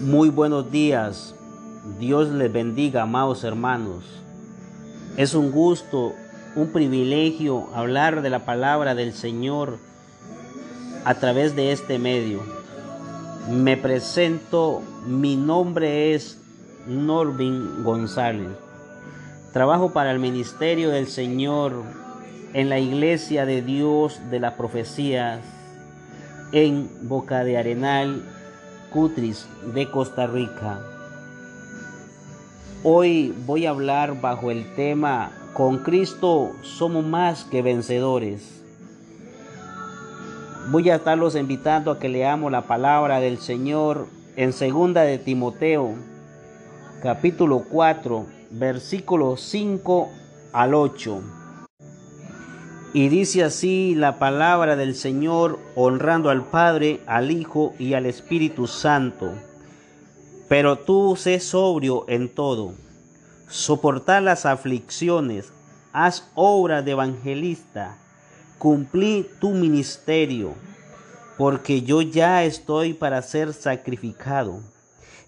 Muy buenos días. Dios les bendiga, amados hermanos. Es un gusto, un privilegio hablar de la palabra del Señor a través de este medio. Me presento, mi nombre es Norvin González. Trabajo para el ministerio del Señor en la iglesia de Dios de las profecías en Boca de Arenal, Cutris de Costa Rica. Hoy voy a hablar bajo el tema Con Cristo somos más que vencedores. Voy a estarlos invitando a que leamos la palabra del Señor en segunda de Timoteo, capítulo 4, versículos 5 al 8. Y dice así la palabra del Señor, honrando al Padre, al Hijo y al Espíritu Santo. Pero tú sé sobrio en todo, soportar las aflicciones, haz obra de evangelista, cumplí tu ministerio, porque yo ya estoy para ser sacrificado.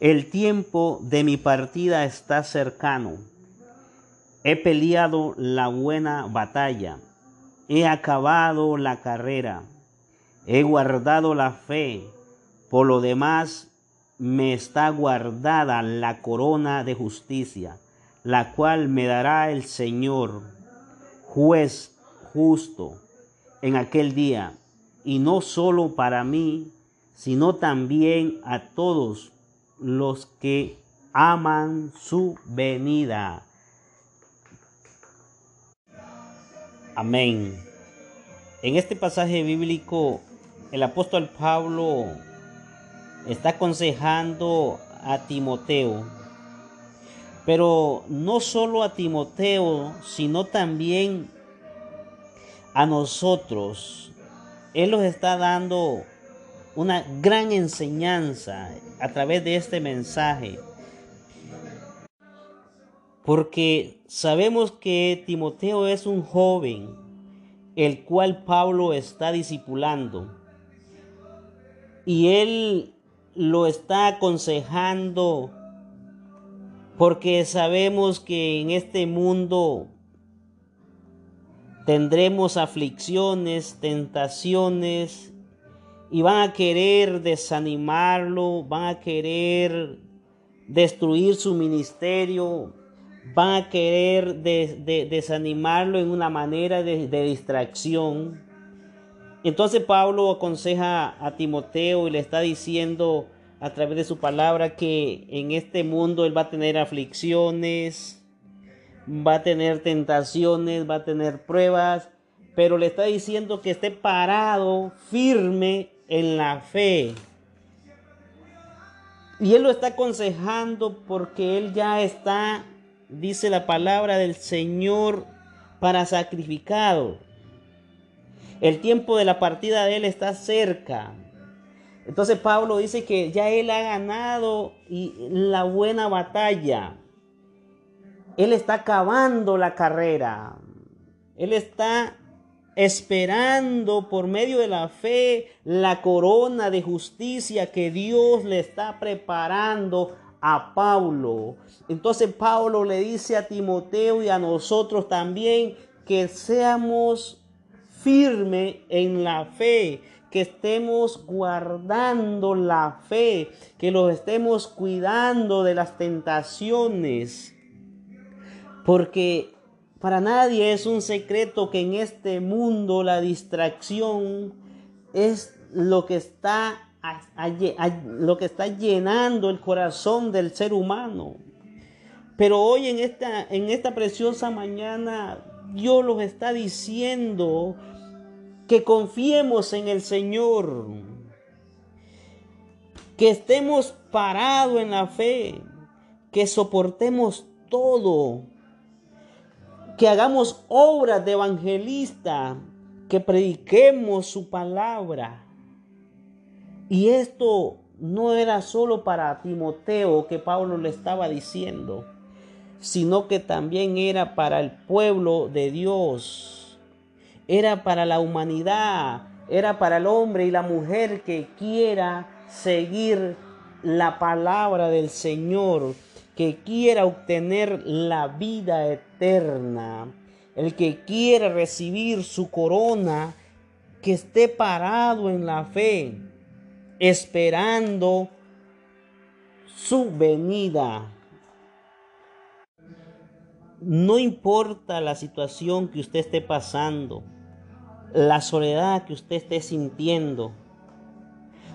El tiempo de mi partida está cercano. He peleado la buena batalla he acabado la carrera, he guardado la fe, por lo demás me está guardada la corona de justicia, la cual me dará el Señor, juez justo, en aquel día, y no solo para mí, sino también a todos los que aman su venida. Amén. En este pasaje bíblico, el apóstol Pablo está aconsejando a Timoteo, pero no solo a Timoteo, sino también a nosotros. Él nos está dando una gran enseñanza a través de este mensaje. Porque sabemos que Timoteo es un joven, el cual Pablo está discipulando. Y él lo está aconsejando porque sabemos que en este mundo tendremos aflicciones, tentaciones, y van a querer desanimarlo, van a querer destruir su ministerio, van a querer desanimarlo en una manera de, distracción. Entonces Pablo aconseja a Timoteo y le está diciendo a través de su palabra que en este mundo él va a tener aflicciones, va a tener tentaciones, va a tener pruebas, pero le está diciendo que esté parado, firme en la fe. Y él lo está aconsejando porque él ya está dice la palabra del Señor, para sacrificado. El tiempo de la partida de él está cerca. Entonces Pablo dice que ya él ha ganado la buena batalla. Él está acabando la carrera. Él está esperando por medio de la fe la corona de justicia que Dios le está preparando a Pablo. Entonces Pablo le dice a Timoteo y a nosotros también que seamos firmes en la fe, que estemos guardando la fe, que los estemos cuidando de las tentaciones. Porque para nadie es un secreto que en este mundo la distracción es lo que está lo que está llenando el corazón del ser humano. Pero hoy en esta, en esta preciosa mañana Dios los está diciendo que confiemos en el Señor, que estemos parados en la fe, que soportemos todo, que hagamos obras de evangelista, que prediquemos su palabra y esto no era solo para Timoteo que Pablo le estaba diciendo, sino que también era para el pueblo de Dios, era para la humanidad, era para el hombre y la mujer que quiera seguir la palabra del Señor, que quiera obtener la vida eterna, el que quiere recibir su corona, que esté parado en la fe, esperando su venida. No importa la situación que usted esté pasando, la soledad que usted esté sintiendo,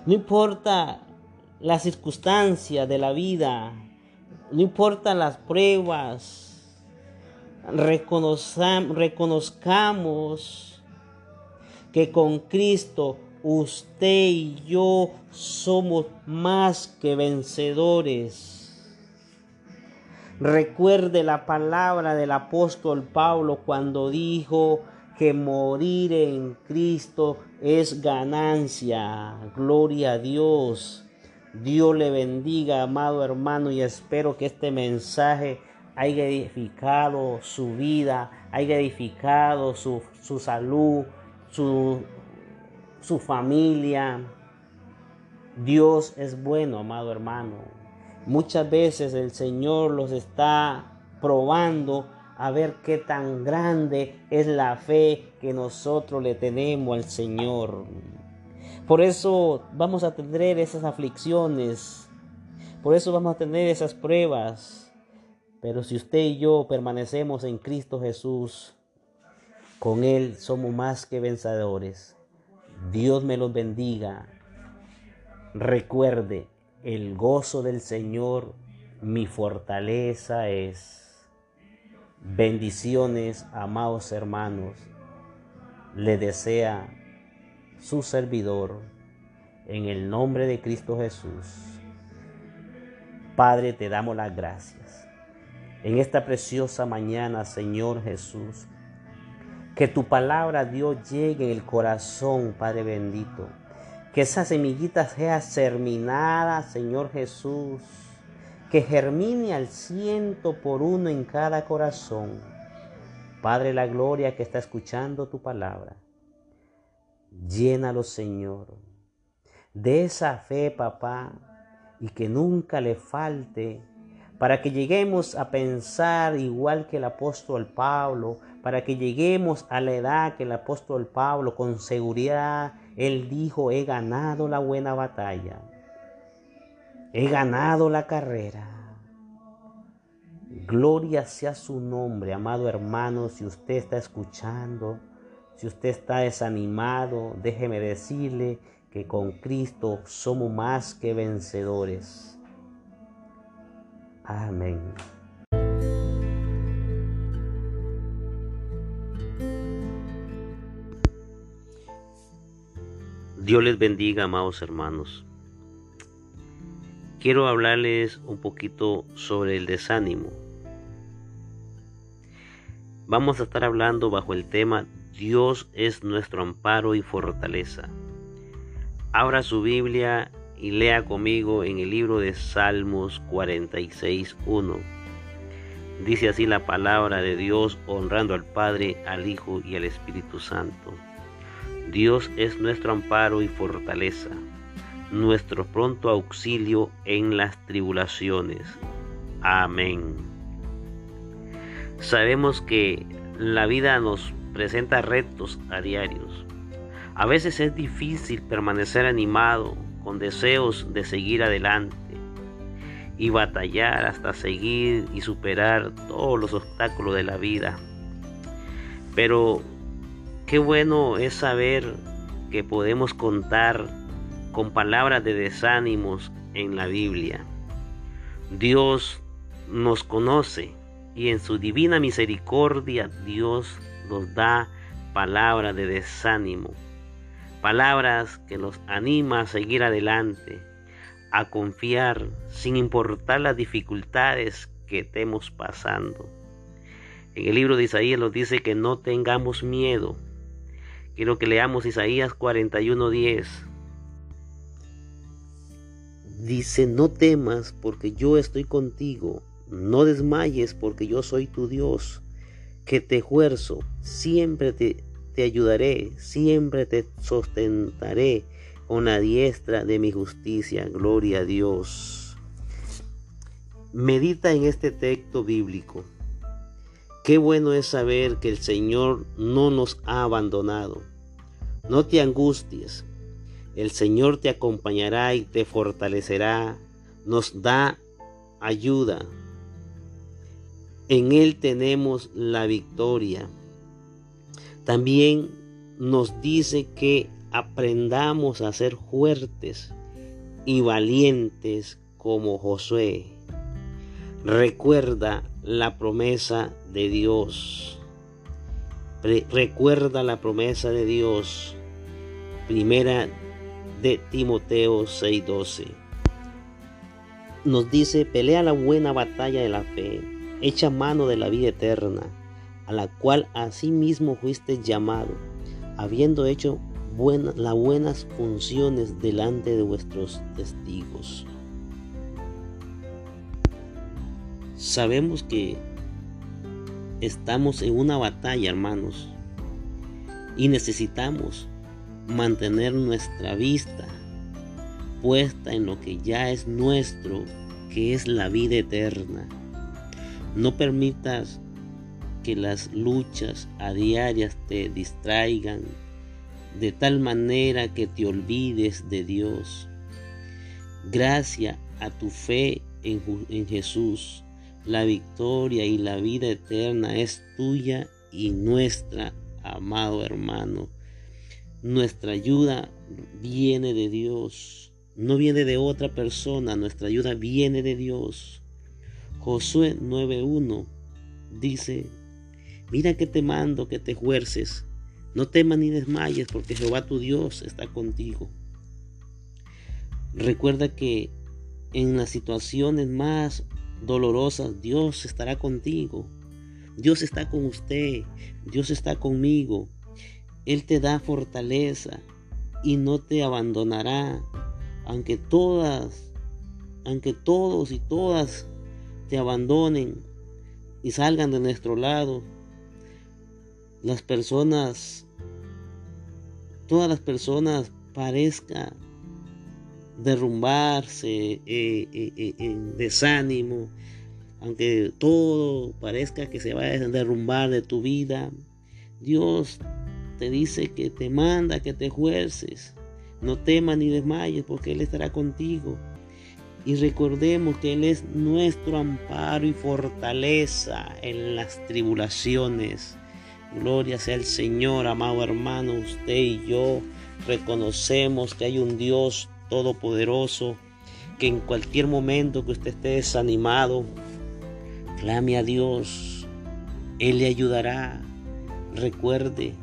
no importa la circunstancia de la vida, no importa las pruebas, reconozcamos que con Cristo usted y yo somos más que vencedores. Recuerde la palabra del apóstol Pablo cuando dijo que morir en Cristo es ganancia. Gloria a Dios. Dios le bendiga, amado hermano, y espero que este mensaje haya edificado su vida, haya edificado su, su salud, su, su familia. Dios es bueno, amado hermano. Muchas veces el Señor los está probando a ver qué tan grande es la fe que nosotros le tenemos al Señor. Por eso vamos a tener esas aflicciones, por eso vamos a tener esas pruebas. Pero si usted y yo permanecemos en Cristo Jesús, con Él somos más que vencedores. Dios me los bendiga. Recuerde, el gozo del Señor mi fortaleza es. Bendiciones, amados hermanos. Le desea su servidor en el nombre de Cristo Jesús. Padre, te damos las gracias. En esta preciosa mañana, Señor Jesús, que tu palabra, Dios, llegue en el corazón, Padre bendito que esa semillita sea germinada, Señor Jesús. Que germine al ciento por uno en cada corazón. Padre, la gloria que está escuchando tu palabra. Llénalo, Señor, de esa fe, papá, y que nunca le falte, para que lleguemos a pensar igual que el apóstol Pablo, para que lleguemos a la edad que el apóstol Pablo con seguridad él dijo, he ganado la buena batalla. He ganado la carrera. Gloria sea su nombre, amado hermano, si usted está escuchando, si usted está desanimado, déjeme decirle que con Cristo somos más que vencedores. Amén. Dios les bendiga, amados hermanos. Quiero hablarles un poquito sobre el desánimo. Vamos a estar hablando bajo el tema Dios es nuestro amparo y fortaleza. Abra su Biblia y lea conmigo en el libro de Salmos 46.1. Dice así la palabra de Dios honrando al Padre, al Hijo y al Espíritu Santo. Dios es nuestro amparo y fortaleza, nuestro pronto auxilio en las tribulaciones. Amén. Sabemos que la vida nos presenta retos a diarios. A veces es difícil permanecer animado con deseos de seguir adelante y batallar hasta seguir y superar todos los obstáculos de la vida. Pero Qué bueno es saber que podemos contar con palabras de desánimos en la Biblia. Dios nos conoce y en su divina misericordia Dios nos da palabras de desánimo, palabras que nos anima a seguir adelante, a confiar sin importar las dificultades que estemos pasando. En el libro de Isaías nos dice que no tengamos miedo, Quiero que leamos Isaías 41:10. Dice, no temas porque yo estoy contigo, no desmayes porque yo soy tu Dios, que te esfuerzo, siempre te, te ayudaré, siempre te sustentaré con la diestra de mi justicia. Gloria a Dios. Medita en este texto bíblico. Qué bueno es saber que el Señor no nos ha abandonado. No te angusties. El Señor te acompañará y te fortalecerá. Nos da ayuda. En Él tenemos la victoria. También nos dice que aprendamos a ser fuertes y valientes como Josué. Recuerda la promesa de Dios. recuerda la promesa de Dios. Primera de Timoteo 6:12. Nos dice, pelea la buena batalla de la fe, echa mano de la vida eterna, a la cual asimismo fuiste llamado, habiendo hecho las buenas funciones delante de vuestros testigos. Sabemos que estamos en una batalla, hermanos, y necesitamos mantener nuestra vista puesta en lo que ya es nuestro, que es la vida eterna. No permitas que las luchas a diarias te distraigan de tal manera que te olvides de Dios. Gracias a tu fe en, en Jesús, la victoria y la vida eterna es tuya y nuestra, amado hermano. Nuestra ayuda viene de Dios, no viene de otra persona, nuestra ayuda viene de Dios. Josué 9.1 dice, mira que te mando que te fuerces, no temas ni desmayes porque Jehová tu Dios está contigo. Recuerda que en las situaciones más dolorosas, Dios estará contigo. Dios está con usted. Dios está conmigo. Él te da fortaleza y no te abandonará. Aunque todas, aunque todos y todas te abandonen y salgan de nuestro lado, las personas, todas las personas parezcan derrumbarse eh, eh, eh, en desánimo, aunque todo parezca que se va a derrumbar de tu vida, Dios te dice que te manda que te esfuerces. No temas ni desmayes porque Él estará contigo. Y recordemos que Él es nuestro amparo y fortaleza en las tribulaciones. Gloria sea el Señor, amado hermano, usted y yo reconocemos que hay un Dios todopoderoso, que en cualquier momento que usted esté desanimado, clame a Dios, Él le ayudará. Recuerde,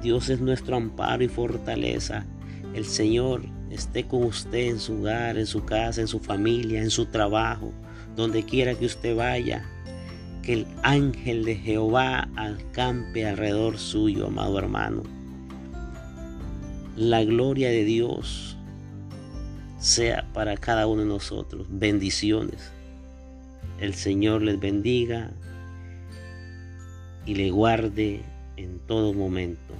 Dios es nuestro amparo y fortaleza. El Señor esté con usted en su hogar, en su casa, en su familia, en su trabajo, donde quiera que usted vaya. Que el ángel de Jehová acampe alrededor suyo, amado hermano. La gloria de Dios sea para cada uno de nosotros. Bendiciones. El Señor les bendiga y le guarde en todo momento.